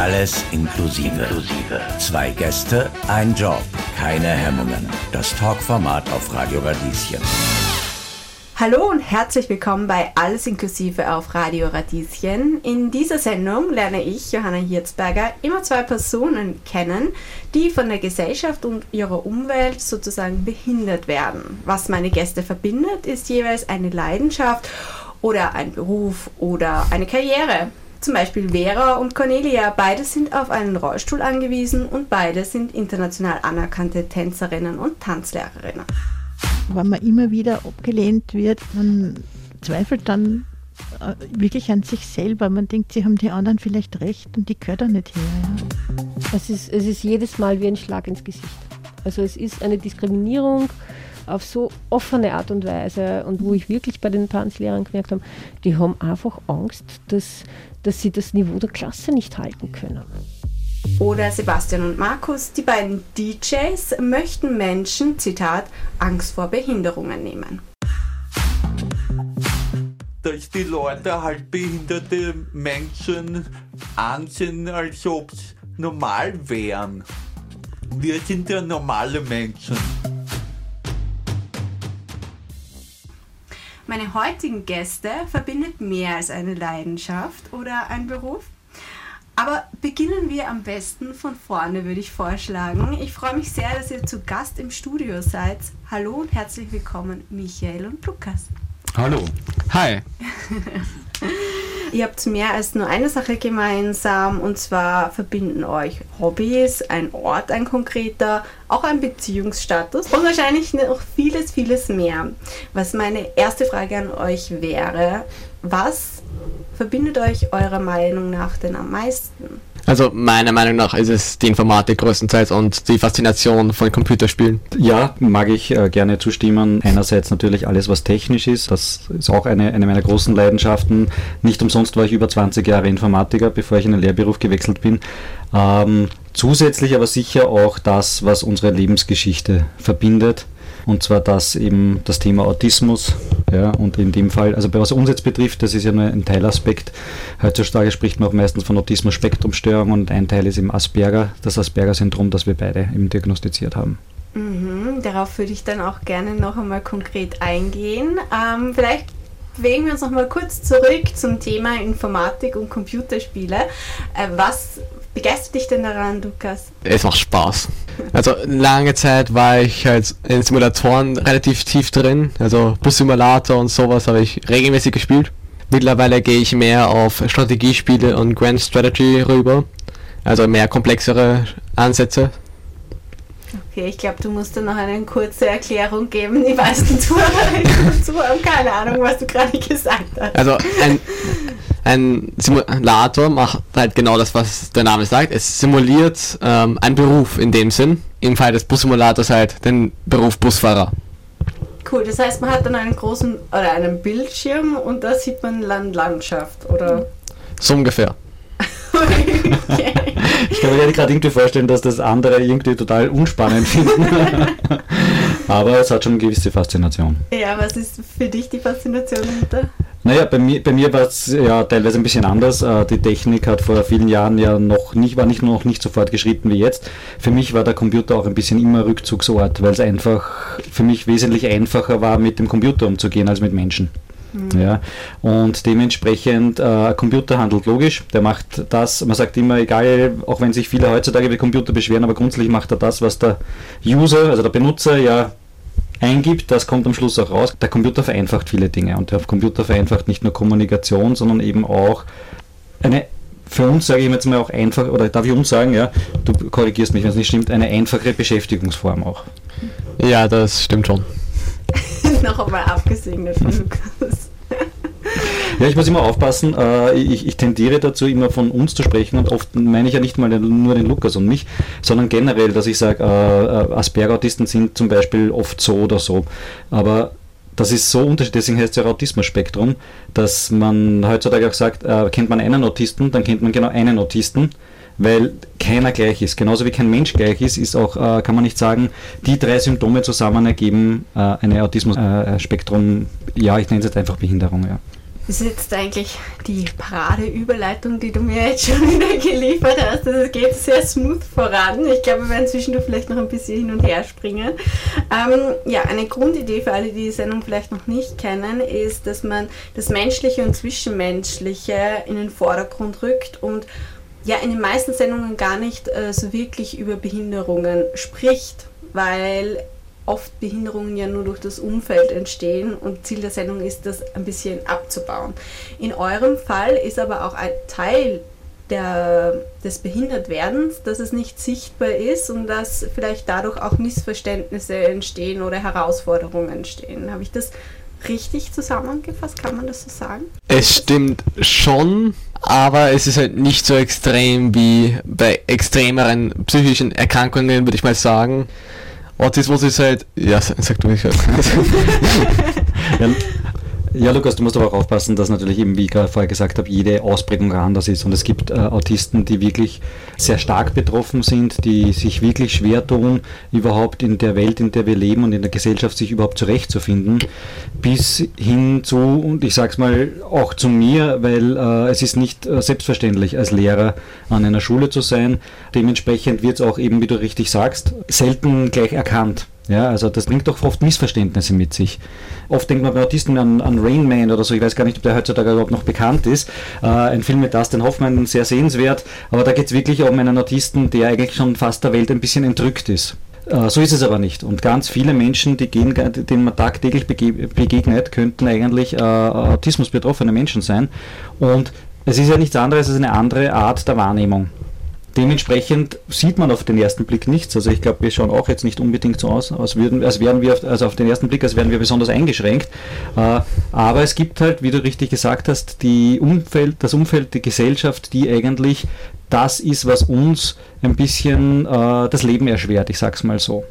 Alles inklusive. Zwei Gäste, ein Job, keine Hemmungen. Das Talkformat auf Radio Radieschen. Hallo und herzlich willkommen bei Alles inklusive auf Radio Radieschen. In dieser Sendung lerne ich, Johanna Hirzberger, immer zwei Personen kennen, die von der Gesellschaft und ihrer Umwelt sozusagen behindert werden. Was meine Gäste verbindet, ist jeweils eine Leidenschaft oder ein Beruf oder eine Karriere. Zum Beispiel Vera und Cornelia, beide sind auf einen Rollstuhl angewiesen und beide sind international anerkannte Tänzerinnen und Tanzlehrerinnen wenn man immer wieder abgelehnt wird, man zweifelt dann äh, wirklich an sich selber. Man denkt, sie haben die anderen vielleicht recht und die gehört da nicht her. Ja. Es, ist, es ist jedes Mal wie ein Schlag ins Gesicht. Also es ist eine Diskriminierung auf so offene Art und Weise und wo ich wirklich bei den Tanzlehrern gemerkt habe, die haben einfach Angst, dass, dass sie das Niveau der Klasse nicht halten können. Oder Sebastian und Markus, die beiden DJs, möchten Menschen, Zitat, Angst vor Behinderungen nehmen. Dass die Leute halt behinderte Menschen ansehen, als ob sie normal wären. Wir sind ja normale Menschen. Meine heutigen Gäste verbindet mehr als eine Leidenschaft oder ein Beruf. Aber beginnen wir am besten von vorne, würde ich vorschlagen. Ich freue mich sehr, dass ihr zu Gast im Studio seid. Hallo und herzlich willkommen, Michael und Lukas. Hallo. Hi. Ihr habt mehr als nur eine Sache gemeinsam und zwar verbinden euch Hobbys, ein Ort, ein konkreter, auch ein Beziehungsstatus und wahrscheinlich noch vieles, vieles mehr. Was meine erste Frage an euch wäre, was verbindet euch eurer Meinung nach denn am meisten? Also meiner Meinung nach ist es die Informatik größtenteils und die Faszination von Computerspielen. Ja, mag ich äh, gerne zustimmen. Einerseits natürlich alles, was technisch ist. Das ist auch eine, eine meiner großen Leidenschaften. Nicht umsonst war ich über 20 Jahre Informatiker, bevor ich in den Lehrberuf gewechselt bin. Ähm, zusätzlich aber sicher auch das, was unsere Lebensgeschichte verbindet. Und zwar das eben das Thema Autismus. Ja, und in dem Fall, also was uns jetzt betrifft, das ist ja nur ein Teilaspekt. Heutzutage spricht man auch meistens von Autismus-Spektrumstörung und ein Teil ist eben Asperger, das Asperger-Syndrom, das wir beide eben diagnostiziert haben. Mhm, darauf würde ich dann auch gerne noch einmal konkret eingehen. Ähm, vielleicht bewegen wir uns noch mal kurz zurück zum Thema Informatik und Computerspiele. Äh, was begeistert dich denn daran, Lukas? Es macht Spaß. Also lange Zeit war ich halt in Simulatoren relativ tief drin. Also Bus-Simulator und sowas habe ich regelmäßig gespielt. Mittlerweile gehe ich mehr auf Strategiespiele und Grand Strategy rüber. Also mehr komplexere Ansätze. Okay, ich glaube, du musst dann noch eine kurze Erklärung geben. Die meisten Zuhörer und Zuhörer haben keine Ahnung, was du gerade gesagt hast. Also ein, ein Simulator macht halt genau das, was der Name sagt. Es simuliert ähm, einen Beruf in dem Sinn. Im Fall des Bussimulators halt den Beruf Busfahrer. Cool, das heißt, man hat dann einen großen oder einen Bildschirm und da sieht man Land Landschaft, oder? So ungefähr. okay. Ich kann mir gerade irgendwie vorstellen, dass das andere irgendwie total unspannend finden. Aber es hat schon eine gewisse Faszination. Ja, was ist für dich die Faszination dahinter? Naja, bei mir, bei mir war es ja teilweise ein bisschen anders. Äh, die Technik hat vor vielen Jahren ja noch nicht, war nicht noch nicht so fortgeschritten wie jetzt. Für mich war der Computer auch ein bisschen immer Rückzugsort, weil es einfach für mich wesentlich einfacher war, mit dem Computer umzugehen als mit Menschen. Mhm. Ja, und dementsprechend, äh, Computer handelt logisch, der macht das, man sagt immer, egal, auch wenn sich viele heutzutage über Computer beschweren, aber grundsätzlich macht er das, was der User, also der Benutzer ja eingibt, das kommt am Schluss auch raus. Der Computer vereinfacht viele Dinge und der Computer vereinfacht nicht nur Kommunikation, sondern eben auch eine für uns sage ich jetzt mal auch einfach, oder darf ich uns sagen, ja, du korrigierst mich, wenn es nicht stimmt, eine einfache Beschäftigungsform auch. Ja, das stimmt schon. Noch einmal abgesegnet von Lukas. Ja, ich muss immer aufpassen. Äh, ich, ich, tendiere dazu, immer von uns zu sprechen und oft meine ich ja nicht mal nur den Lukas und mich, sondern generell, dass ich sage, äh, äh, Asperger-Autisten sind zum Beispiel oft so oder so. Aber das ist so unterschiedlich, deswegen heißt es ja Autismus-Spektrum, dass man heutzutage auch sagt, kennt man einen Autisten, dann kennt man genau einen Autisten weil keiner gleich ist. Genauso wie kein Mensch gleich ist, ist auch, äh, kann man nicht sagen, die drei Symptome zusammen ergeben äh, eine Autismus-Spektrum, ja, ich nenne es jetzt einfach Behinderung, ja. Das ist jetzt eigentlich die Paradeüberleitung, die du mir jetzt schon wieder geliefert hast. Also es geht sehr smooth voran. Ich glaube, wir werden zwischendurch vielleicht noch ein bisschen hin und her springen. Ähm, ja, eine Grundidee für alle, die die Sendung vielleicht noch nicht kennen, ist, dass man das Menschliche und Zwischenmenschliche in den Vordergrund rückt und ja in den meisten Sendungen gar nicht äh, so wirklich über Behinderungen spricht, weil oft Behinderungen ja nur durch das Umfeld entstehen und Ziel der Sendung ist, das ein bisschen abzubauen. In eurem Fall ist aber auch ein Teil der, des Behindertwerdens, dass es nicht sichtbar ist und dass vielleicht dadurch auch Missverständnisse entstehen oder Herausforderungen entstehen. Habe ich das richtig zusammengefasst? Kann man das so sagen? Es stimmt schon, aber es ist halt nicht so extrem wie bei extremeren psychischen Erkrankungen, würde ich mal sagen. Autismus ist halt, ja, sag du mich halt. Ja, ja, Lukas, du musst aber auch aufpassen, dass natürlich eben, wie ich gerade vorher gesagt habe, jede Ausprägung anders ist. Und es gibt äh, Autisten, die wirklich sehr stark betroffen sind, die sich wirklich schwer tun, überhaupt in der Welt, in der wir leben und in der Gesellschaft sich überhaupt zurechtzufinden. Bis hin zu, und ich sage es mal auch zu mir, weil äh, es ist nicht äh, selbstverständlich, als Lehrer an einer Schule zu sein. Dementsprechend wird es auch eben, wie du richtig sagst, selten gleich erkannt. Ja, also das bringt doch oft Missverständnisse mit sich. Oft denkt man bei Autisten an, an Rain Man oder so, ich weiß gar nicht, ob der heutzutage überhaupt noch bekannt ist. Äh, ein Film mit Dustin Hoffmann, sehr sehenswert, aber da geht es wirklich um einen Autisten, der eigentlich schon fast der Welt ein bisschen entrückt ist. Äh, So ist es aber nicht. Und ganz viele Menschen, die gehen, denen man tagtäglich bege- begegnet, könnten eigentlich äh, autismusbetroffene Menschen sein. Und es ist ja nichts anderes als eine andere Art der Wahrnehmung. Dementsprechend sieht man auf den ersten Blick nichts. Also ich glaube, wir schauen auch jetzt nicht unbedingt so aus, als, würden, als wären wir, also auf den ersten Blick, als wären wir besonders eingeschränkt. Äh, aber es gibt halt, wie du richtig gesagt hast, die Umfeld, das Umfeld, die Gesellschaft, die eigentlich das ist, was uns ein bisschen äh, das Leben erschwert, ich sag's mal so.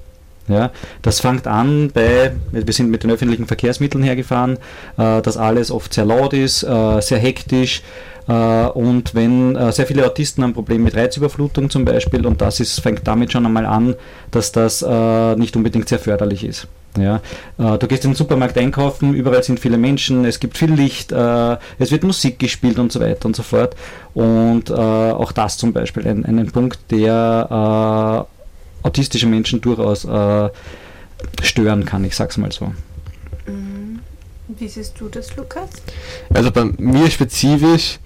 Ja, das fängt an bei, wir sind mit den öffentlichen Verkehrsmitteln hergefahren, äh, dass alles oft sehr laut ist, äh, sehr hektisch äh, und wenn äh, sehr viele Autisten haben ein Problem mit Reizüberflutung zum Beispiel und das ist, fängt damit schon einmal an, dass das äh, nicht unbedingt sehr förderlich ist. Ja, äh, du gehst in den Supermarkt einkaufen, überall sind viele Menschen, es gibt viel Licht, es wird Musik gespielt und so weiter und so fort. Und auch das zum Beispiel ein, ein Punkt, der autistische Menschen durchaus äh, stören kann, ich sag's mal so. Wie siehst du das, Lukas? Also bei mir spezifisch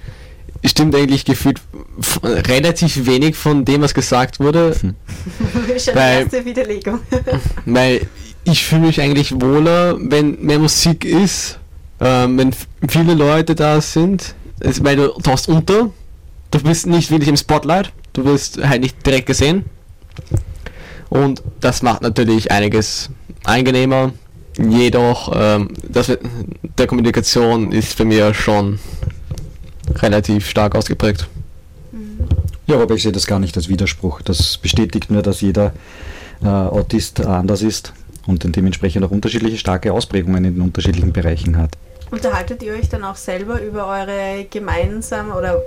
stimmt eigentlich gefühlt relativ wenig von dem, was gesagt wurde, Hm. Schon Weil- erste Widerlegung. weil ich fühle mich eigentlich wohler, wenn mehr Musik ist, ähm, wenn viele Leute da sind, es, weil du tauchst unter, du bist nicht wirklich im Spotlight, du wirst halt nicht direkt gesehen und das macht natürlich einiges angenehmer. Jedoch, ähm, das, wird- der Kommunikation ist bei mir schon relativ stark ausgeprägt. Ja, aber ich sehe das gar nicht als Widerspruch. Das bestätigt nur, dass jeder äh, Autist anders ist und dementsprechend auch unterschiedliche starke Ausprägungen in den unterschiedlichen Bereichen hat. Unterhaltet ihr euch dann auch selber über eure gemeinsamen oder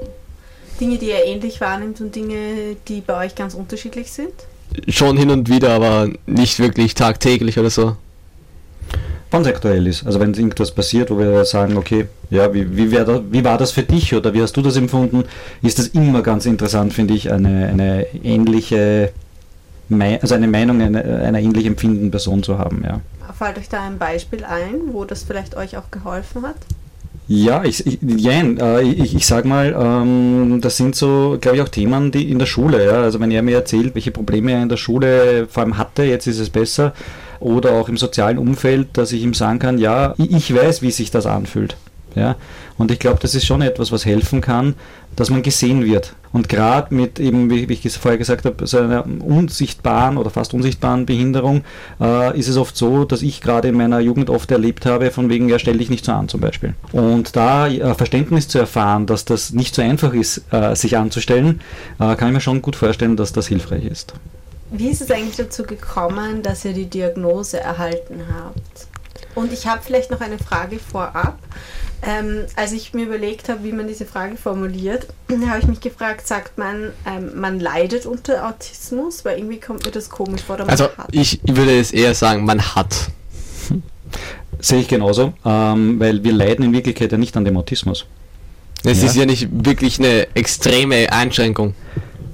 Dinge, die ihr ähnlich wahrnimmt und Dinge, die bei euch ganz unterschiedlich sind? Schon hin und wieder, aber nicht wirklich tagtäglich oder so. Wann es aktuell ist. Also wenn irgendwas passiert, wo wir sagen, okay, ja, wie, wie, wär da, wie war das für dich oder wie hast du das empfunden, ist das immer ganz interessant, finde ich, eine, eine ähnliche, also eine Meinung einer, einer ähnlich empfindenden Person zu haben, ja. Fällt euch da ein Beispiel ein, wo das vielleicht euch auch geholfen hat? Ja, ich, ich, jein, äh, ich, ich sag mal, ähm, das sind so, glaube ich, auch Themen, die in der Schule, ja, also wenn er mir erzählt, welche Probleme er in der Schule vor allem hatte, jetzt ist es besser, oder auch im sozialen Umfeld, dass ich ihm sagen kann, ja, ich, ich weiß, wie sich das anfühlt. Ja, und ich glaube, das ist schon etwas, was helfen kann, dass man gesehen wird. Und gerade mit eben, wie ich vorher gesagt habe, so einer unsichtbaren oder fast unsichtbaren Behinderung, äh, ist es oft so, dass ich gerade in meiner Jugend oft erlebt habe, von wegen, ja, stell dich nicht so an zum Beispiel. Und da äh, Verständnis zu erfahren, dass das nicht so einfach ist, äh, sich anzustellen, äh, kann ich mir schon gut vorstellen, dass das hilfreich ist. Wie ist es eigentlich dazu gekommen, dass ihr die Diagnose erhalten habt? Und ich habe vielleicht noch eine Frage vorab. Ähm, als ich mir überlegt habe, wie man diese Frage formuliert, habe ich mich gefragt, sagt man, ähm, man leidet unter Autismus? Weil irgendwie kommt mir das komisch vor. Also hat. ich würde es eher sagen, man hat. Sehe ich genauso, ähm, weil wir leiden in Wirklichkeit ja nicht an dem Autismus. Es Ja. ist ja nicht wirklich eine extreme Einschränkung.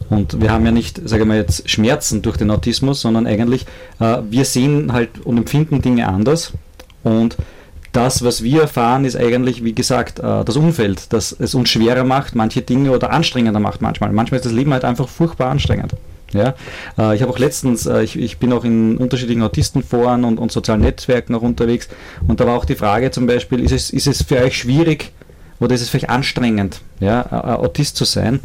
Und wir haben ja nicht, sagen wir jetzt, Schmerzen durch den Autismus, sondern eigentlich, äh, wir sehen halt und empfinden Dinge anders. Und das, was wir erfahren, ist eigentlich, wie gesagt, äh, das Umfeld, das es uns schwerer macht, manche Dinge oder anstrengender macht manchmal. Manchmal ist das Leben halt einfach furchtbar anstrengend. Ja, äh, ich habe auch letztens, äh, ich, ich bin auch in unterschiedlichen Autistenforen und, und sozialen Netzwerken auch unterwegs und da war auch die Frage zum Beispiel, ist es, ist es für euch schwierig oder ist es vielleicht anstrengend, ja, Autist zu sein?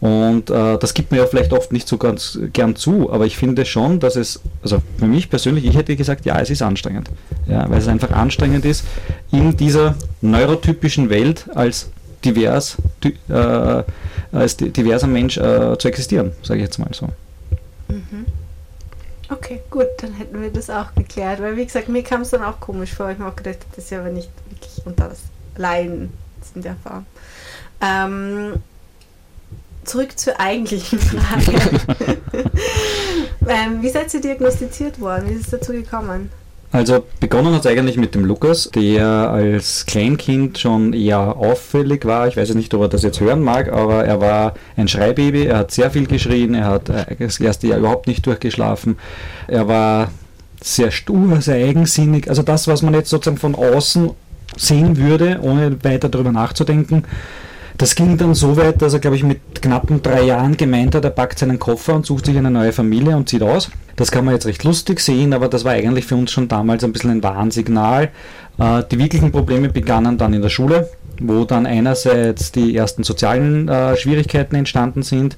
Und äh, das gibt mir ja vielleicht oft nicht so ganz gern zu, aber ich finde schon, dass es, also für mich persönlich, ich hätte gesagt, ja, es ist anstrengend. Ja, weil es einfach anstrengend ist, in dieser neurotypischen Welt als divers, äh, als di- diverser Mensch äh, zu existieren, sage ich jetzt mal so. Okay, gut, dann hätten wir das auch geklärt. Weil, wie gesagt, mir kam es dann auch komisch vor. Ich habe auch gedacht, das ist ja aber nicht wirklich unter das Leiden in der Form. Ähm, zurück zur eigentlichen Frage. ähm, wie seid ihr diagnostiziert worden? Wie ist es dazu gekommen? Also begonnen hat es eigentlich mit dem Lukas, der als Kleinkind schon eher auffällig war. Ich weiß ja nicht, ob er das jetzt hören mag, aber er war ein Schreibaby, er hat sehr viel geschrien, er hat äh, das erste Jahr überhaupt nicht durchgeschlafen. Er war sehr stur, sehr eigensinnig. Also das, was man jetzt sozusagen von außen sehen würde, ohne weiter darüber nachzudenken. Das ging dann so weit, dass er, glaube ich, mit knappen drei Jahren gemeint hat, er packt seinen Koffer und sucht sich eine neue Familie und zieht aus. Das kann man jetzt recht lustig sehen, aber das war eigentlich für uns schon damals ein bisschen ein Warnsignal. Äh, die wirklichen Probleme begannen dann in der Schule, wo dann einerseits die ersten sozialen äh, Schwierigkeiten entstanden sind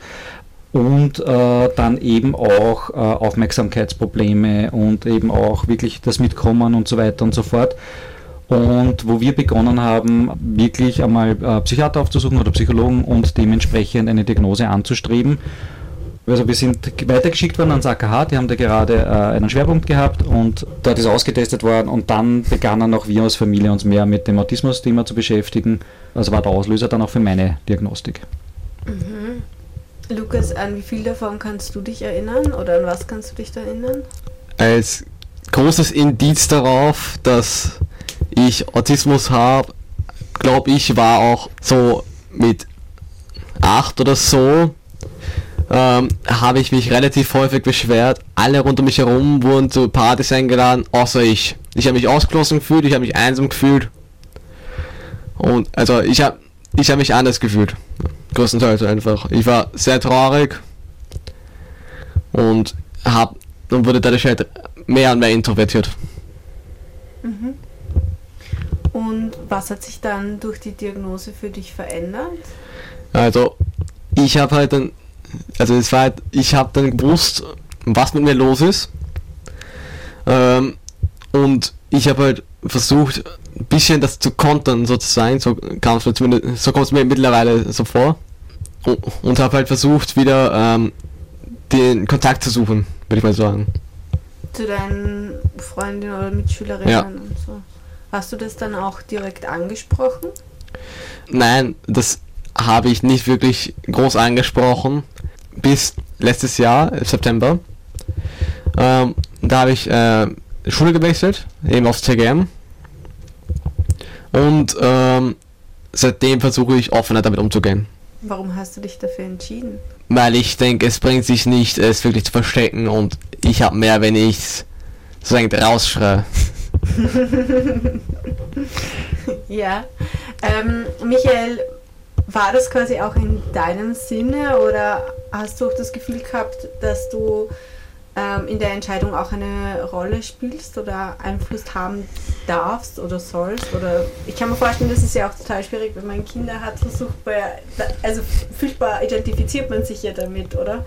und äh, dann eben auch Aufmerksamkeitsprobleme und eben auch wirklich das Mitkommen und so weiter und so fort. Und wo wir begonnen haben, wirklich einmal äh, Psychiater aufzusuchen oder Psychologen und dementsprechend eine Diagnose anzustreben. Also wir sind weitergeschickt worden ans AKH, die haben da gerade äh, einen Schwerpunkt gehabt und dort ist ausgetestet worden und dann begannen auch wir als Familie uns mehr mit dem Autismus-Thema zu beschäftigen. Also war der Auslöser dann auch für meine Diagnostik. Lukas, an wie viel davon kannst du dich erinnern? Oder an was kannst du dich da erinnern? Als großes Indiz darauf, dass ich Autismus habe, glaube ich, war auch so mit acht oder so, ähm, habe ich mich relativ häufig beschwert. Alle rund um mich herum wurden zu Partys eingeladen, außer ich. Ich habe mich ausgeschlossen gefühlt, ich habe mich einsam gefühlt. Und also ich habe ich habe mich anders gefühlt. Größtenteils einfach. Ich war sehr traurig und hab und wurde dadurch halt mehr und mehr introvertiert. Und was hat sich dann durch die Diagnose für dich verändert? Also ich habe halt dann, also es war halt, ich habe dann gewusst, was mit mir los ist. Ähm, und ich habe halt versucht, ein bisschen das zu kontern sozusagen, so kam es mir zumindest, so kommt es mir mittlerweile so vor. Und, und habe halt versucht, wieder ähm, den Kontakt zu suchen, würde ich mal sagen. Zu deinen Freundinnen oder Mitschülerinnen Ja. und so. Hast du das dann auch direkt angesprochen? Nein, das habe ich nicht wirklich groß angesprochen. Bis letztes Jahr, im September. Ähm, da habe ich äh, Schule gewechselt, eben aufs TGM. Und ähm, seitdem versuche ich offener damit umzugehen. Warum hast du dich dafür entschieden? Weil ich denke, es bringt sich nicht, es wirklich zu verstecken und ich habe mehr, wenn ich es sozusagen rausschreie. Ja. Ähm, Michael, war das quasi auch in deinem Sinne oder hast du auch das Gefühl gehabt, dass du ähm, in der Entscheidung auch eine Rolle spielst oder Einfluss haben darfst oder sollst? Oder ich kann mir vorstellen, das ist ja auch total schwierig, wenn man Kinder hat, versucht man also furchtbar identifiziert man sich ja damit, oder?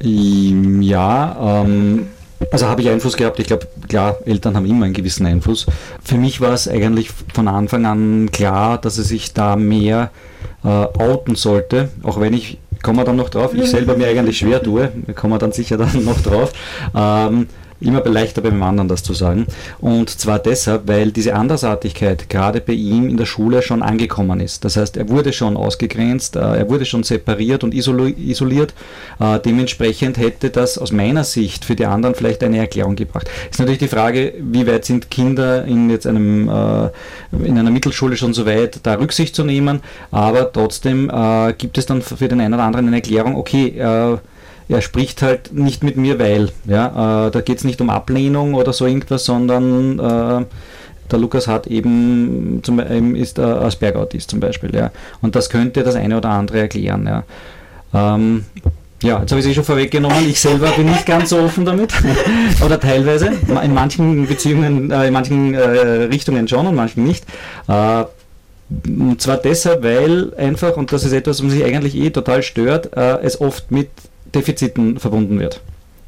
Ja, ähm, also habe ich Einfluss gehabt. Ich glaube, klar, Eltern haben immer einen gewissen Einfluss. Für mich war es eigentlich von Anfang an klar, dass es sich da mehr äh, outen sollte, auch wenn ich, kommen wir dann noch drauf, ich selber mir eigentlich schwer tue, kommen wir dann sicher dann noch drauf. Ähm, immer leichter beim anderen das zu sagen. Und zwar deshalb, weil diese Andersartigkeit gerade bei ihm in der Schule schon angekommen ist. Das heißt, er wurde schon ausgegrenzt, äh, er wurde schon separiert und isoliert. Äh, dementsprechend hätte das aus meiner Sicht für die anderen vielleicht eine Erklärung gebracht. Ist natürlich die Frage, wie weit sind Kinder in jetzt einem äh, in einer Mittelschule schon so weit, da Rücksicht zu nehmen, aber trotzdem gibt es dann für den einen oder anderen eine Erklärung, okay, er spricht halt nicht mit mir, weil. Ja, äh, da geht es nicht um Ablehnung oder so irgendwas, sondern äh, der Lukas hat eben zum, ähm, ist äh, Asperger-Autist zum Beispiel. Ja. Und das könnte das eine oder andere erklären. Ja. Ähm, ja, jetzt habe ich es eh schon vorweggenommen. Ich selber bin nicht ganz so offen damit. Oder teilweise. In manchen Beziehungen, äh, in manchen äh, Richtungen schon und manchen nicht. Äh, und zwar deshalb, weil einfach, und das ist etwas, was mich eigentlich eh total stört, es oft mit Defiziten verbunden wird.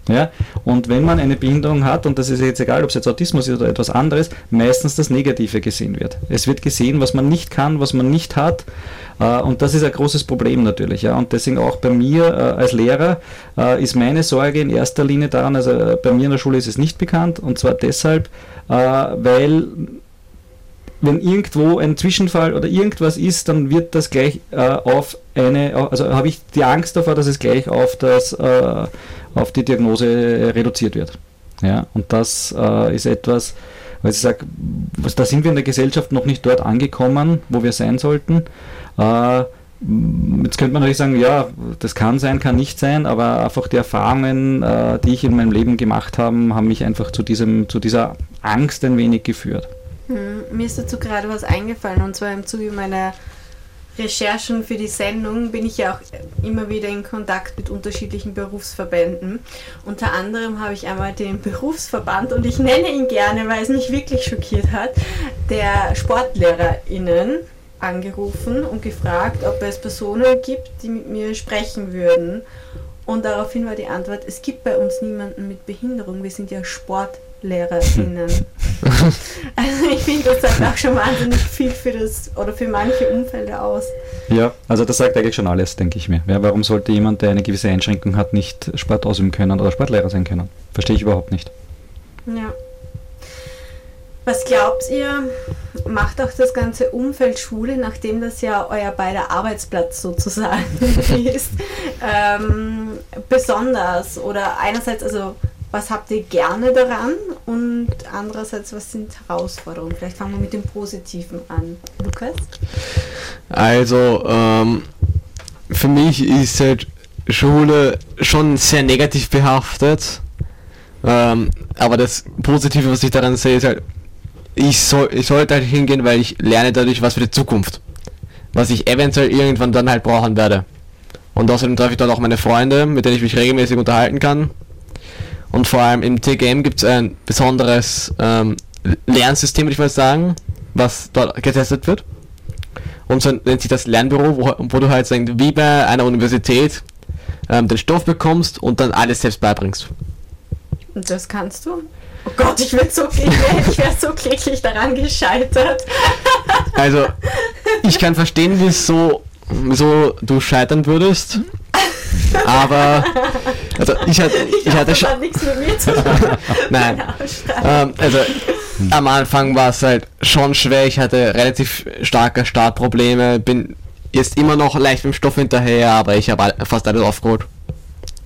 Ja? Und wenn man eine Behinderung hat, und das ist jetzt egal, ob es jetzt Autismus ist oder etwas anderes, meistens das Negative gesehen wird. Es wird gesehen, was man nicht kann, was man nicht hat. Äh, und das ist ein großes Problem natürlich. Ja? Und deswegen auch bei mir äh, als Lehrer äh, ist meine Sorge in erster Linie daran, also bei mir in der Schule ist es nicht bekannt, und zwar deshalb, weil wenn irgendwo ein Zwischenfall oder irgendwas ist, dann wird das gleich äh, auf eine, also habe ich die Angst davor, dass es gleich auf das, äh, auf die Diagnose reduziert wird. Ja, und das äh, ist etwas, weil ich sage, da sind wir in der Gesellschaft noch nicht dort angekommen, wo wir sein sollten. Äh, Jetzt könnte man natürlich sagen, ja, das kann sein, kann nicht sein, aber einfach die Erfahrungen, äh, die ich in meinem Leben gemacht habe, haben mich einfach zu, diesem, zu dieser Angst ein wenig geführt. Hm, mir ist dazu gerade was eingefallen und zwar im Zuge meiner Recherchen für die Sendung bin ich ja auch immer wieder in Kontakt mit unterschiedlichen Berufsverbänden. Unter anderem habe ich einmal den Berufsverband, und ich nenne ihn gerne, weil es mich wirklich schockiert hat, der SportlehrerInnen angerufen und gefragt, ob es Personen gibt, die mit mir sprechen würden. Und daraufhin war die Antwort, es gibt bei uns niemanden mit Behinderung, wir sind ja Sportlehrer. LehrerInnen. also ich finde, das sagt auch schon wahnsinnig viel für das oder für manche Umfelder aus. Ja, also das sagt eigentlich schon alles, denke ich mir. Ja, warum sollte jemand, der eine gewisse Einschränkung hat, nicht Sport ausüben können oder Sportlehrer sein können? Verstehe ich überhaupt nicht. Ja. Was glaubt ihr, macht auch das ganze Umfeld Schule, nachdem das ja euer beider Arbeitsplatz sozusagen ist, ähm, besonders? Oder einerseits, also was habt ihr gerne daran und andererseits, was sind Herausforderungen? Vielleicht fangen wir mit dem Positiven an. Lukas? Also, ähm, für mich ist halt Schule schon sehr negativ behaftet. Ähm, aber das Positive, was ich daran sehe, ist halt, ich, soll, ich sollte halt hingehen, weil ich lerne dadurch was für die Zukunft. Was ich eventuell irgendwann dann halt brauchen werde. Und außerdem treffe ich dort auch meine Freunde, mit denen ich mich regelmäßig unterhalten kann. Und vor allem im TGM gibt es ein besonderes ähm, Lernsystem, würde ich mal sagen, was dort getestet wird. Und so nennt sich das Lernbüro, wo, wo du halt wie bei einer Universität ähm, den Stoff bekommst und dann alles selbst beibringst. Und das kannst du? Oh Gott, ich bin so ich wäre so kläglich daran gescheitert. Also, ich kann verstehen, wieso, wieso du scheitern würdest. Aber also ich hatte, ich hatte schon. nichts mit mir zu tun. Nein. ähm, also am Anfang war es halt schon schwer. Ich hatte relativ starke Startprobleme. Bin jetzt immer noch leicht mit dem Stoff hinterher, aber ich habe fast alles aufgeholt.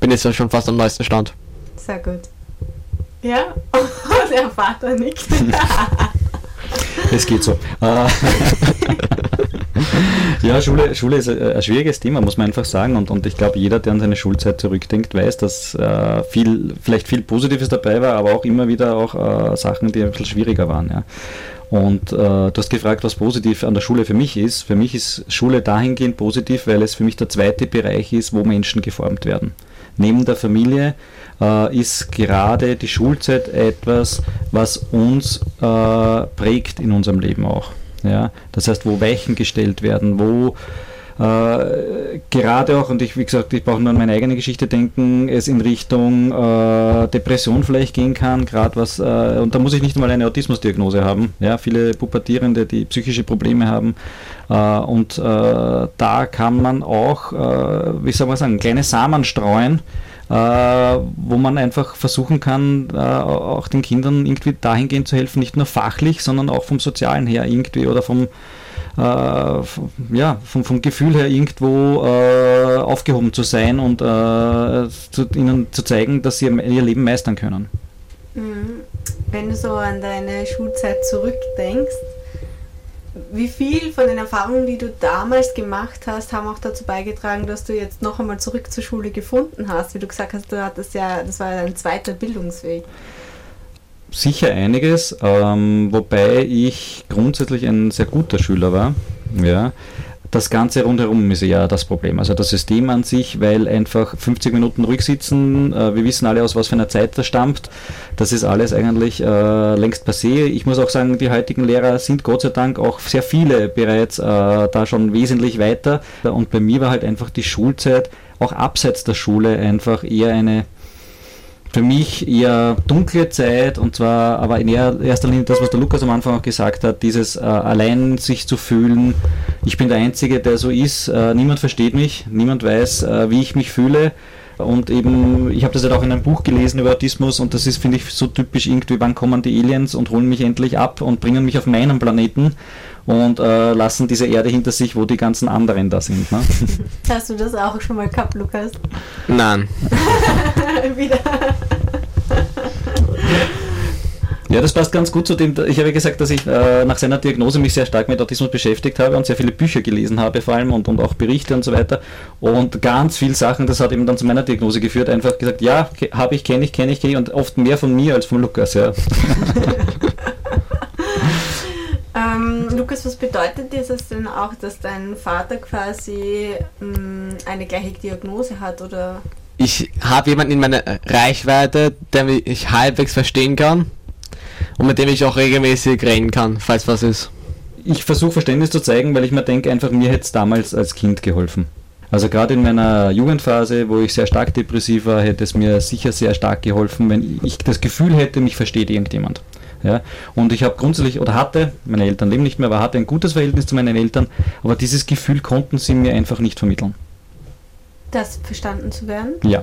Bin jetzt schon fast am neuesten Stand. Sehr gut. Ja, der Vater nickt. Es geht so. Äh, ja, Schule, Schule ist ein schwieriges Thema, muss man einfach sagen. Und, und ich glaube, jeder, der an seine Schulzeit zurückdenkt, weiß, dass äh, viel, vielleicht viel Positives dabei war, aber auch immer wieder auch äh, Sachen, die ein bisschen schwieriger waren. Ja. Und äh, du hast gefragt, was positiv an der Schule für mich ist. Für mich ist Schule dahingehend positiv, weil es für mich der zweite Bereich ist, wo Menschen geformt werden. Neben der Familie äh, ist gerade die Schulzeit etwas, was uns äh, prägt in unserem Leben auch. Ja? Das heißt, wo Weichen gestellt werden, wo äh, gerade auch, und ich, wie gesagt, ich brauche nur an meine eigene Geschichte denken, es in Richtung äh, Depression vielleicht gehen kann, gerade was, äh, und da muss ich nicht mal eine Autismusdiagnose haben, ja, viele Pubertierende, die psychische Probleme haben, äh, und äh, da kann man auch, äh, wie soll man sagen, kleine Samen streuen, wo man einfach versuchen kann, auch den Kindern irgendwie dahingehend zu helfen, nicht nur fachlich, sondern auch vom Sozialen her irgendwie oder vom, äh, ja, vom, vom Gefühl her irgendwo äh, aufgehoben zu sein und äh, zu, ihnen zu zeigen, dass sie ihr Leben meistern können. Mhm. Wenn du so an deine Schulzeit zurückdenkst, wie viel von den Erfahrungen, die du damals gemacht hast, haben auch dazu beigetragen, dass du jetzt noch einmal zurück zur Schule gefunden hast? Wie du gesagt hast, du hattest ja, das war ein zweiter Bildungsweg sicher einiges, ähm, wobei ich grundsätzlich ein sehr guter Schüler war. Ja. Das Ganze rundherum ist ja das Problem. Also das System an sich, weil einfach 50 Minuten ruhig sitzen, äh, wir wissen alle aus was für einer Zeit das stammt, das ist alles eigentlich äh, längst passé. Ich muss auch sagen, die heutigen Lehrer sind Gott sei Dank auch sehr viele bereits äh, da schon wesentlich weiter. Und bei mir war halt einfach die Schulzeit auch abseits der Schule einfach eher eine für mich eher dunkle Zeit und zwar aber in erster Linie das, was der Lukas am Anfang auch gesagt hat, dieses äh, allein sich zu fühlen, ich bin der Einzige, der so ist, äh, niemand versteht mich, niemand weiß, äh, wie ich mich fühle und eben, ich habe das halt auch in einem Buch gelesen über Autismus und das ist, finde ich, so typisch irgendwie, wann kommen die Aliens und holen mich endlich ab und bringen mich auf meinen Planeten und äh, lassen diese Erde hinter sich, wo die ganzen anderen da sind. Ne? Hast du das auch schon mal gehabt, Lukas? Nein. Wieder. Ja, das passt ganz gut zu dem. Ich habe gesagt, dass ich äh, nach seiner Diagnose mich sehr stark mit Autismus beschäftigt habe und sehr viele Bücher gelesen habe, vor allem und, und auch Berichte und so weiter. Und ganz viele Sachen, das hat eben dann zu meiner Diagnose geführt. Einfach gesagt, ja, habe ich, kenne ich, kenne ich, kenne ich und oft mehr von mir als von Lukas. Ja. ähm, Lukas, was bedeutet dir das denn auch, dass dein Vater quasi mh, mm, eine gleiche Diagnose hat oder? Ich habe jemanden in meiner Reichweite, der mich halbwegs verstehen kann und mit dem ich auch regelmäßig reden kann, falls was ist. Ich versuche Verständnis zu zeigen, weil ich mir denke, einfach mir hätte es damals als Kind geholfen. Also gerade in meiner Jugendphase, wo ich sehr stark depressiv war, hätte es mir sicher sehr stark geholfen, wenn ich das Gefühl hätte, mich versteht irgendjemand. Ja, und ich habe grundsätzlich oder hatte, meine Eltern leben nicht mehr, aber hatte ein gutes Verhältnis zu meinen Eltern, aber dieses Gefühl konnten sie mir einfach nicht vermitteln. Das verstanden zu werden? Ja.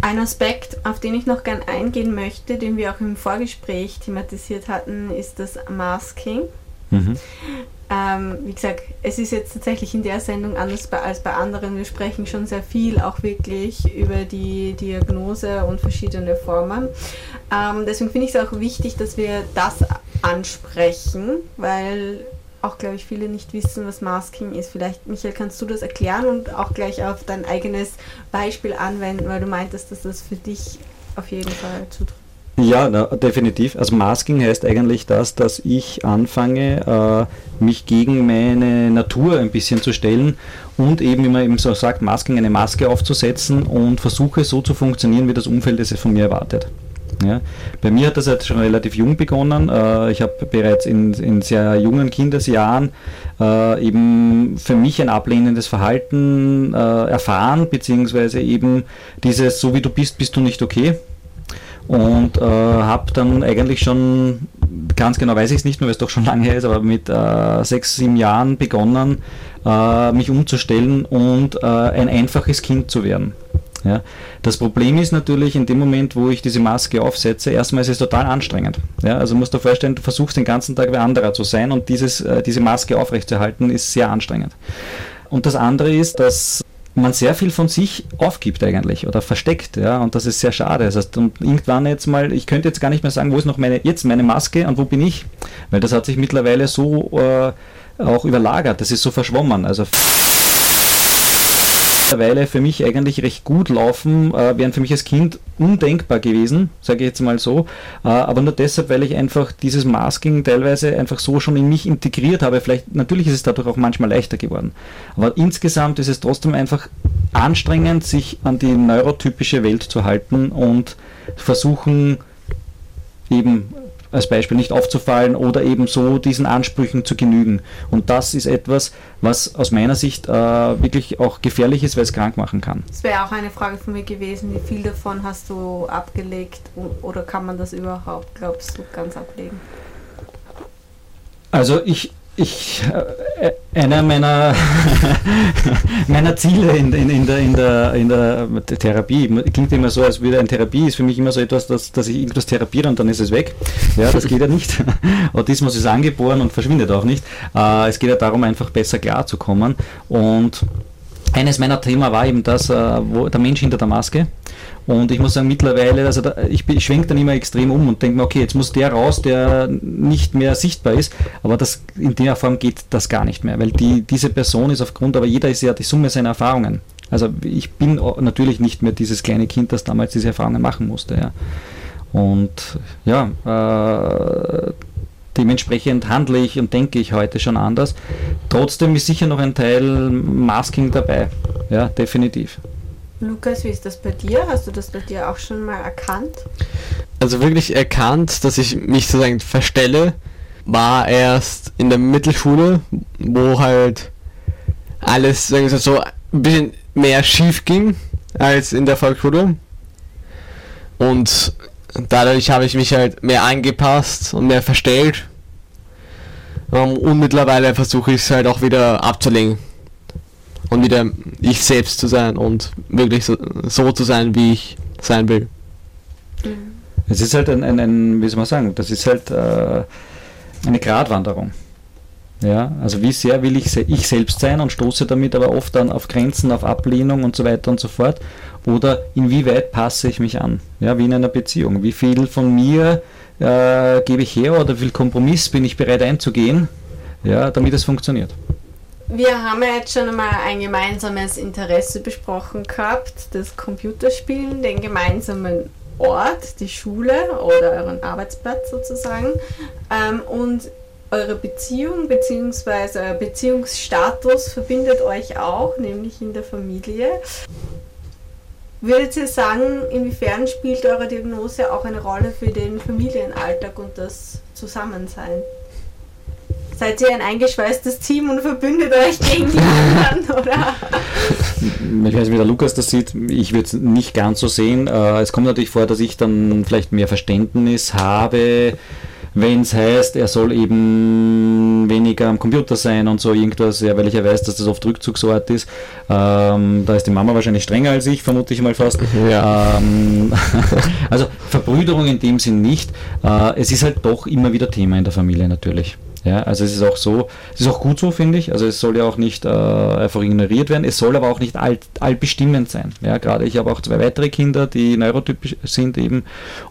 Ein Aspekt, auf den ich noch gern eingehen möchte, den wir auch im Vorgespräch thematisiert hatten, ist das Masking. Mhm. Ähm, wie gesagt, es ist jetzt tatsächlich in der Sendung anders bei, als bei anderen. Wir sprechen schon sehr viel auch wirklich über die Diagnose und verschiedene Formen. Ähm, deswegen finde ich es auch wichtig, dass wir das ansprechen, weil auch, glaube ich, viele nicht wissen, was Masking ist. Vielleicht, Michael, kannst du das erklären und auch gleich auf dein eigenes Beispiel anwenden, weil du meintest, dass das für dich auf jeden Fall zutrifft. Ja, na, definitiv. Also Masking heißt eigentlich das, dass ich anfange, äh, mich gegen meine Natur ein bisschen zu stellen und eben, wie man eben so sagt, Masking eine Maske aufzusetzen und versuche so zu funktionieren, wie das Umfeld es von mir erwartet. Ja. Bei mir hat das jetzt schon relativ jung begonnen. Äh, ich habe bereits in, in, sehr jungen Kindesjahren äh, eben für mich ein ablehnendes Verhalten äh, erfahren, beziehungsweise eben dieses, so wie du bist, bist du nicht okay. Und äh, habe dann eigentlich schon, ganz genau weiß ich es nicht mehr, weil es doch schon lange her ist, aber mit äh, sechs, sieben Jahren begonnen, äh, mich umzustellen und ein einfaches Kind zu werden. Ja. Das Problem ist natürlich in dem Moment, wo ich diese Maske aufsetze, erstmal ist es total anstrengend. Ja. Also musst du vorstellen, du versuchst den ganzen Tag wie anderer zu sein und dieses, äh, diese Maske aufrechtzuerhalten ist sehr anstrengend. Und das andere ist, dass man sehr viel von sich aufgibt eigentlich oder versteckt, ja, und das ist sehr schade. Das heißt, und irgendwann jetzt mal, ich könnte jetzt gar nicht mehr sagen, wo ist noch meine, jetzt meine Maske und wo bin ich? Weil das hat sich mittlerweile so äh, auch überlagert, das ist so verschwommen. Also mittlerweile für mich eigentlich recht gut laufen, äh, wären für mich als Kind undenkbar gewesen, sage ich jetzt mal so. Äh, aber nur deshalb, weil ich einfach dieses Masking teilweise einfach so schon in mich integriert habe. Vielleicht, natürlich ist es dadurch auch manchmal leichter geworden. Aber insgesamt ist es trotzdem einfach anstrengend, sich an die neurotypische Welt zu halten und versuchen, eben als Beispiel nicht aufzufallen oder eben so diesen Ansprüchen zu genügen. Und das ist etwas, was aus meiner Sicht äh, wirklich auch gefährlich ist, weil es krank machen kann. Das wäre auch eine Frage von mir gewesen, wie viel davon hast du abgelegt oder kann man das überhaupt, glaubst du, ganz ablegen? Also ich, ich, äh, einer meiner, meiner Ziele in, in, in, der, in, der, in der Therapie, klingt immer so, als würde eine Therapie, ist für mich immer so etwas, dass, dass ich irgendwas therapiere und dann ist es weg. Ja, das geht ja nicht. Autismus ist angeboren und verschwindet auch nicht. Äh, es geht ja darum, einfach besser klarzukommen. Und eines meiner Themen war eben das, äh, wo der Mensch hinter der Maske. Und ich muss sagen, mittlerweile, also da, ich, ich schwenke dann immer extrem um und denke mir, okay, jetzt muss der raus, der nicht mehr sichtbar ist. Aber das, in der Form geht das gar nicht mehr, weil die, diese Person ist aufgrund, aber jeder ist ja die Summe seiner Erfahrungen. Also ich bin natürlich nicht mehr dieses kleine Kind, das damals diese Erfahrungen machen musste. Ja. Und ja, äh, dementsprechend handle ich und denke ich heute schon anders. Trotzdem ist sicher noch ein Teil Masking dabei. Ja, definitiv. Lukas, wie ist das bei dir? Hast du das bei dir auch schon mal erkannt? Also wirklich erkannt, dass ich mich sozusagen verstelle, war erst in der Mittelschule, wo halt alles sagen wir so ein bisschen mehr schief ging als in der Volksschule. Und dadurch habe ich mich halt mehr angepasst und mehr verstellt. und mittlerweile versuche ich es halt auch wieder abzulegen und wieder ich selbst zu sein und wirklich so, so zu sein, wie ich sein will. Es ist halt ein, ein, ein, wie soll man sagen, das ist halt äh, eine Gratwanderung. Ja, also wie sehr will ich, ich selbst sein und stoße damit aber oft dann auf Grenzen, auf Ablehnung und so weiter und so fort. Oder inwieweit passe ich mich an? Ja, wie in einer Beziehung. Wie viel von mir äh, gebe ich her oder wie viel Kompromiss bin ich bereit einzugehen, ja, damit es funktioniert? Wir haben ja jetzt schon einmal ein gemeinsames Interesse besprochen gehabt, das Computerspielen, den gemeinsamen Ort, die Schule oder euren Arbeitsplatz sozusagen ähm, und eure Beziehung bzw. euer Beziehungsstatus verbindet euch auch, nämlich in der Familie. Würdet ihr sagen, inwiefern spielt eure Diagnose auch eine Rolle für den Familienalltag und das Zusammensein? Seid ihr ein eingeschweißtes Team und verbündet euch gegen die anderen, oder? Ich weiß nicht, wie der Lukas das sieht. Ich würde es nicht ganz so sehen. Äh, es kommt natürlich vor, dass ich dann vielleicht mehr Verständnis habe, wenn es heißt, er soll eben weniger am Computer sein und so irgendwas, ja, weil ich ja weiß, dass das oft Rückzugsort ist. Ähm, da ist die Mama wahrscheinlich strenger als ich, vermute ich mal fast. Ja. Ähm, also Verbrüderung in dem Sinn nicht. Äh, es ist halt doch immer wieder Thema in der Familie natürlich. Ja, also es ist auch so, es ist auch gut so, finde ich. Also es soll ja auch nicht äh, einfach ignoriert werden. Es soll aber auch nicht all, allbestimmend sein. Ja, gerade ich habe auch zwei weitere Kinder, die neurotypisch sind eben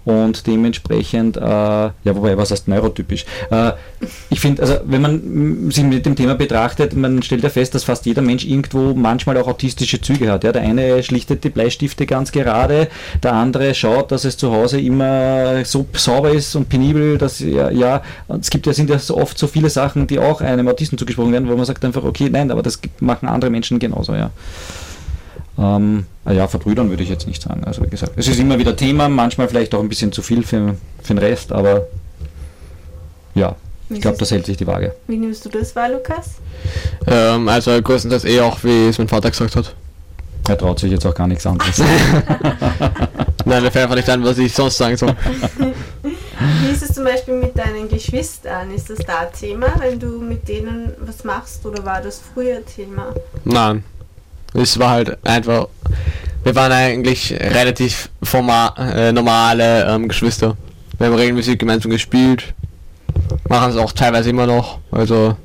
und dementsprechend, äh, ja, wobei, was heißt neurotypisch? Äh, ich finde, also wenn man sich mit dem Thema betrachtet, man stellt ja fest, dass fast jeder Mensch irgendwo manchmal auch autistische Züge hat. Ja, der eine schlichtet die Bleistifte ganz gerade, der andere schaut, dass es zu Hause immer so sauber ist und penibel, dass ja, ja es gibt ja sind ja so oft so viele Sachen, die auch einem Autisten zugesprochen werden, wo man sagt einfach, okay, nein, aber das machen andere Menschen genauso, ja. Ähm, ja, verbrüdern würde ich jetzt nicht sagen. Also wie gesagt, es ist immer wieder Thema, manchmal vielleicht auch ein bisschen zu viel für, für den Rest, aber ja, ich glaube, das hält sich die Waage. Wie nimmst du das wahr, Lukas? Ähm, also größtenteils eh auch, wie es mein Vater gesagt hat. Er traut sich jetzt auch gar nichts anderes. Nein, mir fällt einfach nicht an, was ich sonst sagen soll. Wie ist es zum Beispiel mit deinen Geschwistern? Ist das da Thema, wenn du mit denen was machst oder war das früher Thema? Nein. Es war halt einfach. Wir waren eigentlich relativ formal, äh, normale ähm, Geschwister. Wir haben regelmäßig gemeinsam gespielt. Machen es auch teilweise immer noch. Also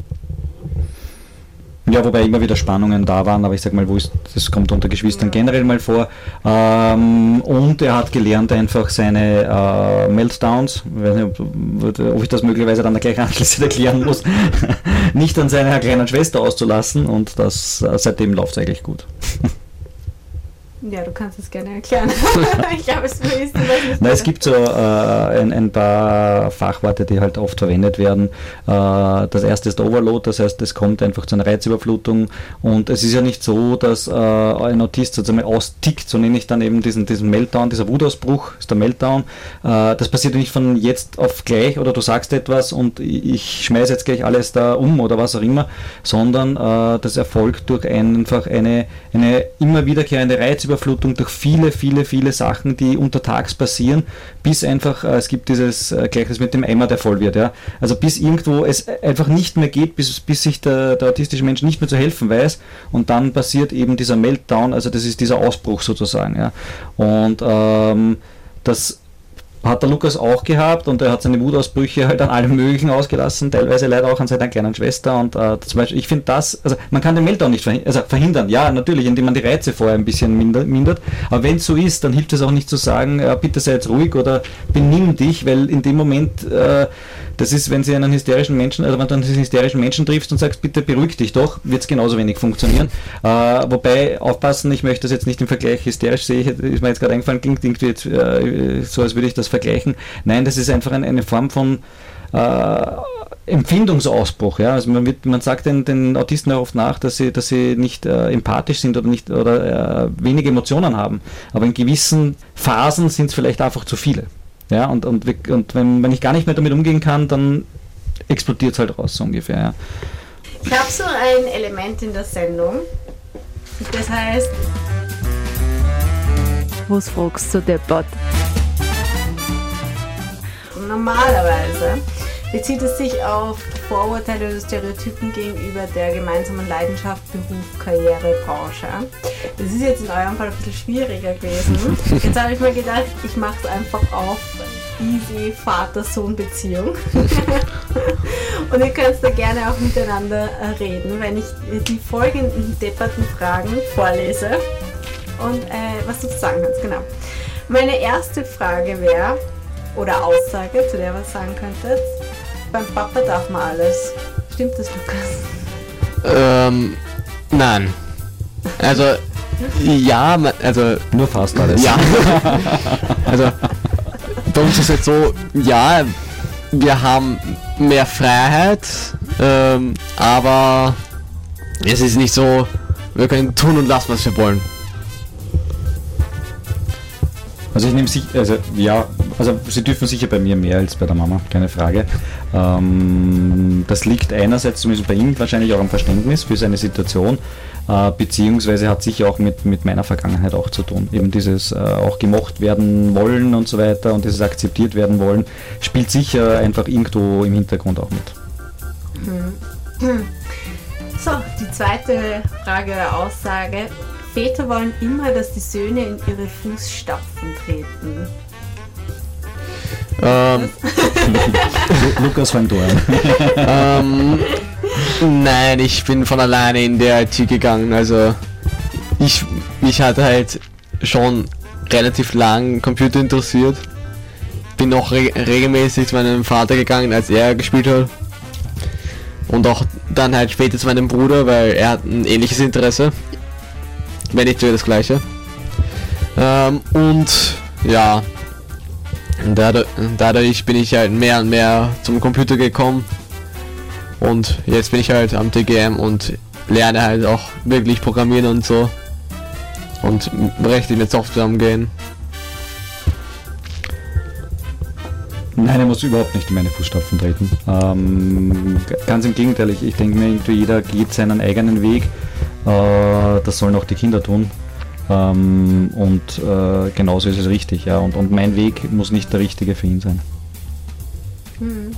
ja, wobei immer wieder Spannungen da waren, aber ich sag mal, wo ist, das kommt unter Geschwistern generell mal vor. Ähm, und er hat gelernt einfach seine äh, Meltdowns, weiß nicht, ob, ob, ich das möglicherweise dann gleich anschließend erklären muss, nicht an seiner kleinen Schwester auszulassen und das äh, seitdem läuft es eigentlich gut. Ja, du kannst es gerne erklären. ich glaube, es ist. Na, es gibt so äh, ein, ein paar Fachworte, die halt oft verwendet werden. Äh, das erste ist der Overload, das heißt, es kommt einfach zu einer Reizüberflutung und es ist ja nicht so, dass äh, ein Autist sozusagen austickt, so nenne ich dann eben diesen, diesen Meltdown, dieser Wutausbruch, ist der Meltdown. Äh, das passiert nicht von jetzt auf gleich oder du sagst etwas und ich schmeiße jetzt gleich alles da um oder was auch immer, sondern äh, das erfolgt durch einfach eine, eine immer wiederkehrende Reizüberflutung Überflutung durch viele, viele, viele Sachen, die untertags passieren, bis einfach, äh, es gibt dieses äh, Gleichnis mit dem Eimer, der voll wird, ja. Also bis irgendwo es einfach nicht mehr geht, bis, bis sich der, der autistische Mensch nicht mehr zu helfen weiß und dann passiert eben dieser Meltdown, also das ist dieser Ausbruch sozusagen, ja. Und ähm, das hat der Lukas auch gehabt und er hat seine Wutausbrüche halt an allem Möglichen ausgelassen, teilweise leider auch an seiner kleinen Schwester. Und äh, zum Beispiel, ich finde das, also man kann den Meltdown nicht verhindern, also verhindern, ja, natürlich, indem man die Reize vorher ein bisschen mindert. aber wenn es so ist, dann hilft es auch nicht zu sagen, äh, bitte sei jetzt ruhig oder benimm dich, weil in dem Moment, äh, das ist, wenn sie einen hysterischen Menschen, also wenn du einen hysterischen Menschen triffst und sagst, bitte beruhig dich doch, wird es genauso wenig funktionieren. Äh, wobei, aufpassen, ich möchte das jetzt nicht im Vergleich hysterisch sehen, ist mir jetzt gerade eingefallen, klingt irgendwie jetzt, äh, so, als würde ich das vergleichen. Nein, das ist einfach ein, eine Form von äh, Empfindungsausbruch. Ja? Also man, wird, man sagt den, den Autisten ja oft nach, dass sie, dass sie nicht äh, empathisch sind oder nicht oder äh, wenige Emotionen haben. Aber in gewissen Phasen sind es vielleicht einfach zu viele. Ja? Und, und, und wenn, wenn ich gar nicht mehr damit umgehen kann, dann explodiert es halt raus so ungefähr. Ja? Ich habe so ein Element in der Sendung. Das heißt. Was fragst du, Deppert? normalerweise bezieht es sich auf Vorurteile oder Stereotypen gegenüber der gemeinsamen Leidenschaft, Beruf, Karriere, Branche. Das ist jetzt in eurem Fall ein bisschen schwieriger gewesen. Jetzt habe ich mir gedacht, ich mache es einfach auf easy Vater-Sohn-Beziehung. Und ihr könnt da gerne auch miteinander äh, reden, wenn ich die folgenden depperten Fragen vorlese und äh, was du zu sagen kannst. Genau. Meine erste Frage wäre, oder Aussage, zu der was sagen könntet. Beim Papa darf man alles. Stimmt das, Lukas? Ähm, nein. Also, ja, also. Nur fast alles. Ja. also, bei uns ist jetzt so, ja, wir haben mehr Freiheit, ähm, aber es ist nicht so, wir können tun und lassen, was wir wollen. Also ich nehme sich, also ja, also sie dürfen sicher bei mir mehr als bei der Mama, keine Frage. Ähm, das liegt einerseits zumindest bei ihm wahrscheinlich auch am Verständnis für seine Situation, äh, beziehungsweise hat sicher auch mit, mit meiner Vergangenheit auch zu tun. Eben dieses äh, auch gemocht werden wollen und so weiter und dieses akzeptiert werden wollen, spielt sicher einfach irgendwo im Hintergrund auch mit. Hm. So, die zweite Frage oder Aussage. Väter wollen immer, dass die Söhne in ihre Fußstapfen treten. Ähm, Lukas fängt an. ähm, nein, ich bin von alleine in der IT gegangen. Also ich mich hat halt schon relativ lang Computer interessiert. Bin auch re regelmäßig zu meinem Vater gegangen, als er gespielt hat. Und auch dann halt später zu meinem Bruder, weil er hat ein ähnliches Interesse wenn nicht sogar das gleiche. Ähm, und ja, dadurch, bin ich halt mehr und mehr zum Computer gekommen. Und jetzt bin ich halt am TGM und lerne halt auch wirklich programmieren und so. Und richtig mit Software umgehen. Nein, er muss überhaupt nicht in meine Fußstapfen treten. Ähm, ganz im Gegenteil, ich, ich denke mir, jeder geht seinen eigenen Weg. Äh, das sollen auch die Kinder tun. Ähm, und äh, genauso ist es richtig, ja. Und, und mein Weg muss nicht der richtige für ihn sein. Hm.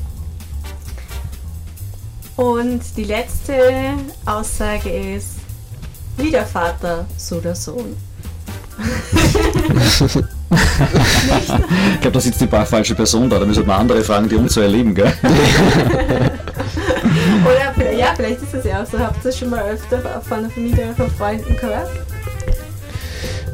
Und die letzte Aussage ist, wie der Vater, so der Sohn. ich glaube, da sitzt die falsche Person da. Da müssen wir andere fragen, die uns so erleben, gell? Vielleicht ist es ja auch so. Habt ihr das schon mal öfter von der Familie oder von Freunden gehört?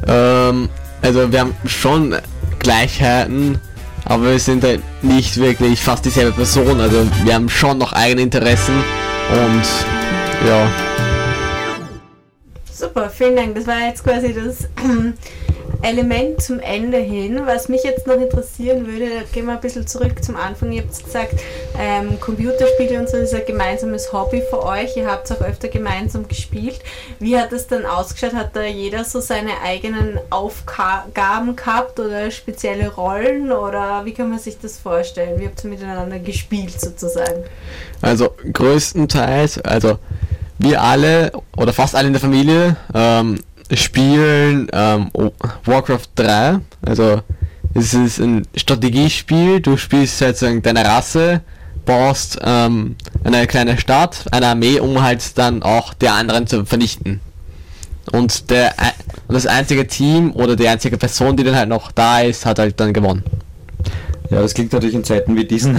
Ähm, also wir haben schon Gleichheiten, aber wir sind halt nicht wirklich fast dieselbe Person. Also wir haben schon noch eigene Interessen und ja. super, vielen Dank. Das war jetzt quasi das Element zum Ende hin. Was mich jetzt noch interessieren würde, gehen wir ein bisschen zurück zum Anfang. Ihr habt gesagt, ähm, Computerspiele und so ist ein gemeinsames Hobby für euch. Ihr habt es auch öfter gemeinsam gespielt. Wie hat das dann ausgeschaut? Hat da jeder so seine eigenen Aufgaben gehabt oder spezielle Rollen? Oder wie kann man sich das vorstellen? Wie habt ihr miteinander gespielt sozusagen? Also größtenteils, also wir alle oder fast alle in der Familie ähm, spielen ähm, Warcraft 3. Also es ist ein Strategiespiel. Du spielst sozusagen deine Rasse, baust ähm, eine kleine Stadt, eine Armee, um halt dann auch die anderen zu vernichten. Und der das einzige Team oder die einzige Person, die dann halt noch da ist, hat halt dann gewonnen. Ja, das klingt natürlich in Zeiten wie diesen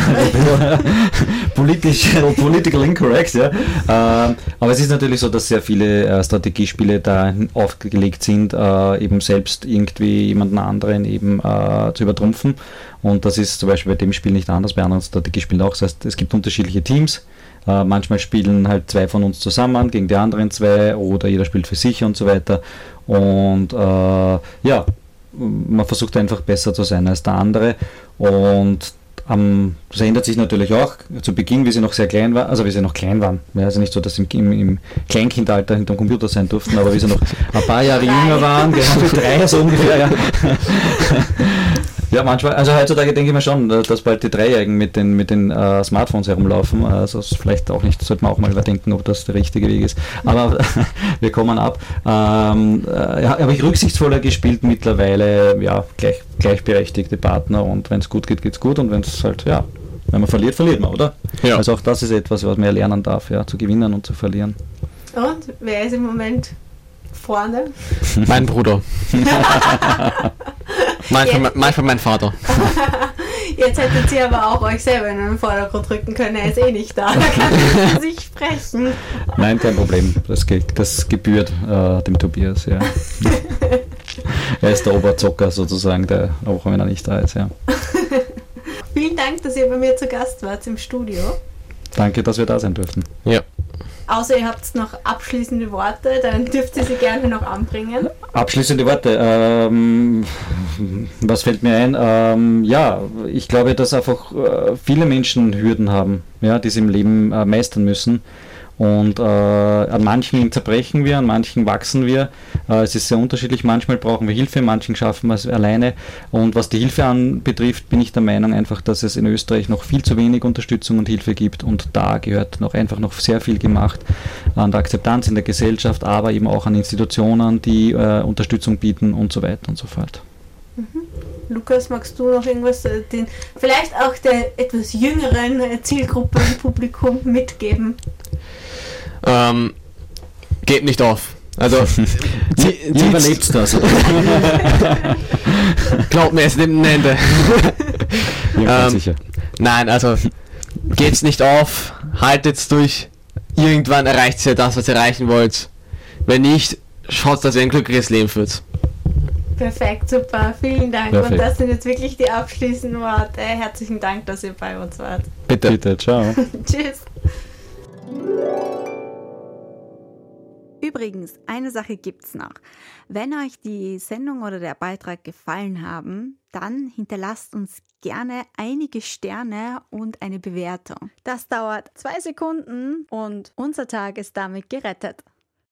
politisch, political incorrect, ja. Ähm, aber es ist natürlich so, dass sehr viele äh, Strategiespiele da aufgelegt sind, äh, eben selbst irgendwie jemanden anderen eben äh, zu übertrumpfen. Und das ist zum Beispiel bei dem Spiel nicht anders, bei anderen Strategiespielen auch. Das heißt, es gibt unterschiedliche Teams. Äh, manchmal spielen halt zwei von uns zusammen gegen die anderen zwei oder jeder spielt für sich und so weiter. Und äh, ja, man versucht einfach besser zu sein als der andere. Und ähm, das ändert sich natürlich auch. Zu Beginn, wie sie noch sehr klein waren, also wie sie noch klein waren. Ja, also nicht so, dass sie im, im, Kleinkindalter hinterm Computer sein durften, aber wie sie noch ein paar Jahre jünger waren, genau, drei so ungefähr. Ja. Ja, manchmal, also heutzutage denke ich mir schon, äh, dass bald die Dreijährigen mit den, mit den äh, Smartphones herumlaufen. Also das vielleicht auch nicht, sollte man auch mal überdenken, ob das der richtige Weg ist. Aber wir kommen ab. Ähm, äh, habe ich rücksichtsvoller gespielt mittlerweile, ja, gleich, gleichberechtigte Partner und wenn es gut geht, geht es gut und wenn es halt, ja, wenn man verliert, verliert man, oder? Ja. Also auch das ist etwas, was man lernen darf, ja, zu gewinnen und zu verlieren. Und wer ist im Moment vorne? Mein Bruder. manchmal, manchmal mein Vater. Jetzt hättet ihr aber auch euch selber in den Vordergrund rücken können, er ist eh nicht da. Da kann er sich sprechen. Nein, kein Problem. Das, das gebührt äh, dem Tobias, ja. er ist der Oberzocker sozusagen, der, auch wenn er nicht da ist, ja. Vielen Dank, dass ihr bei mir zu Gast wart im Studio. Danke, dass wir da sein durften. Ja. Außer ihr habt noch abschließende Worte, dann dürft ihr sie gerne noch anbringen. Abschließende Worte. Ähm, was fällt mir ein? Ähm, ja, ich glaube, dass einfach äh, viele Menschen Hürden haben, ja, die sie im Leben äh, meistern müssen. Und äh, an manchen zerbrechen wir, an manchen wachsen wir. Äh, es ist sehr unterschiedlich. Manchmal brauchen wir Hilfe, manchen schaffen wir es alleine. Und was die Hilfe anbetrifft, bin ich der Meinung einfach, dass es in Österreich noch viel zu wenig Unterstützung und Hilfe gibt. Und da gehört noch einfach noch sehr viel gemacht an der Akzeptanz in der Gesellschaft, aber eben auch an Institutionen, die äh, Unterstützung bieten und so weiter und so fort. Mhm. Lukas, magst du noch irgendwas äh, den vielleicht auch der etwas jüngeren Zielgruppe im Publikum mitgeben? Ähm, geht nicht auf. Also, sie, sie überlebt das. Glaubt mir, es nimmt ein Ende. Ja, ähm, sicher. Nein, also geht's nicht auf, haltet's durch. Irgendwann erreicht ihr das, was ihr erreichen wollt. Wenn nicht, schaut, dass ihr ein glückliches Leben führt. Perfekt, super, vielen Dank. Perfekt. Und das sind jetzt wirklich die abschließenden Worte. Herzlichen Dank, dass ihr bei uns wart. Bitte. Bitte, ciao. Tschüss. Übrigens, eine Sache gibt's noch. Wenn euch die Sendung oder der Beitrag gefallen haben, dann hinterlasst uns gerne einige Sterne und eine Bewertung. Das dauert zwei Sekunden und unser Tag ist damit gerettet.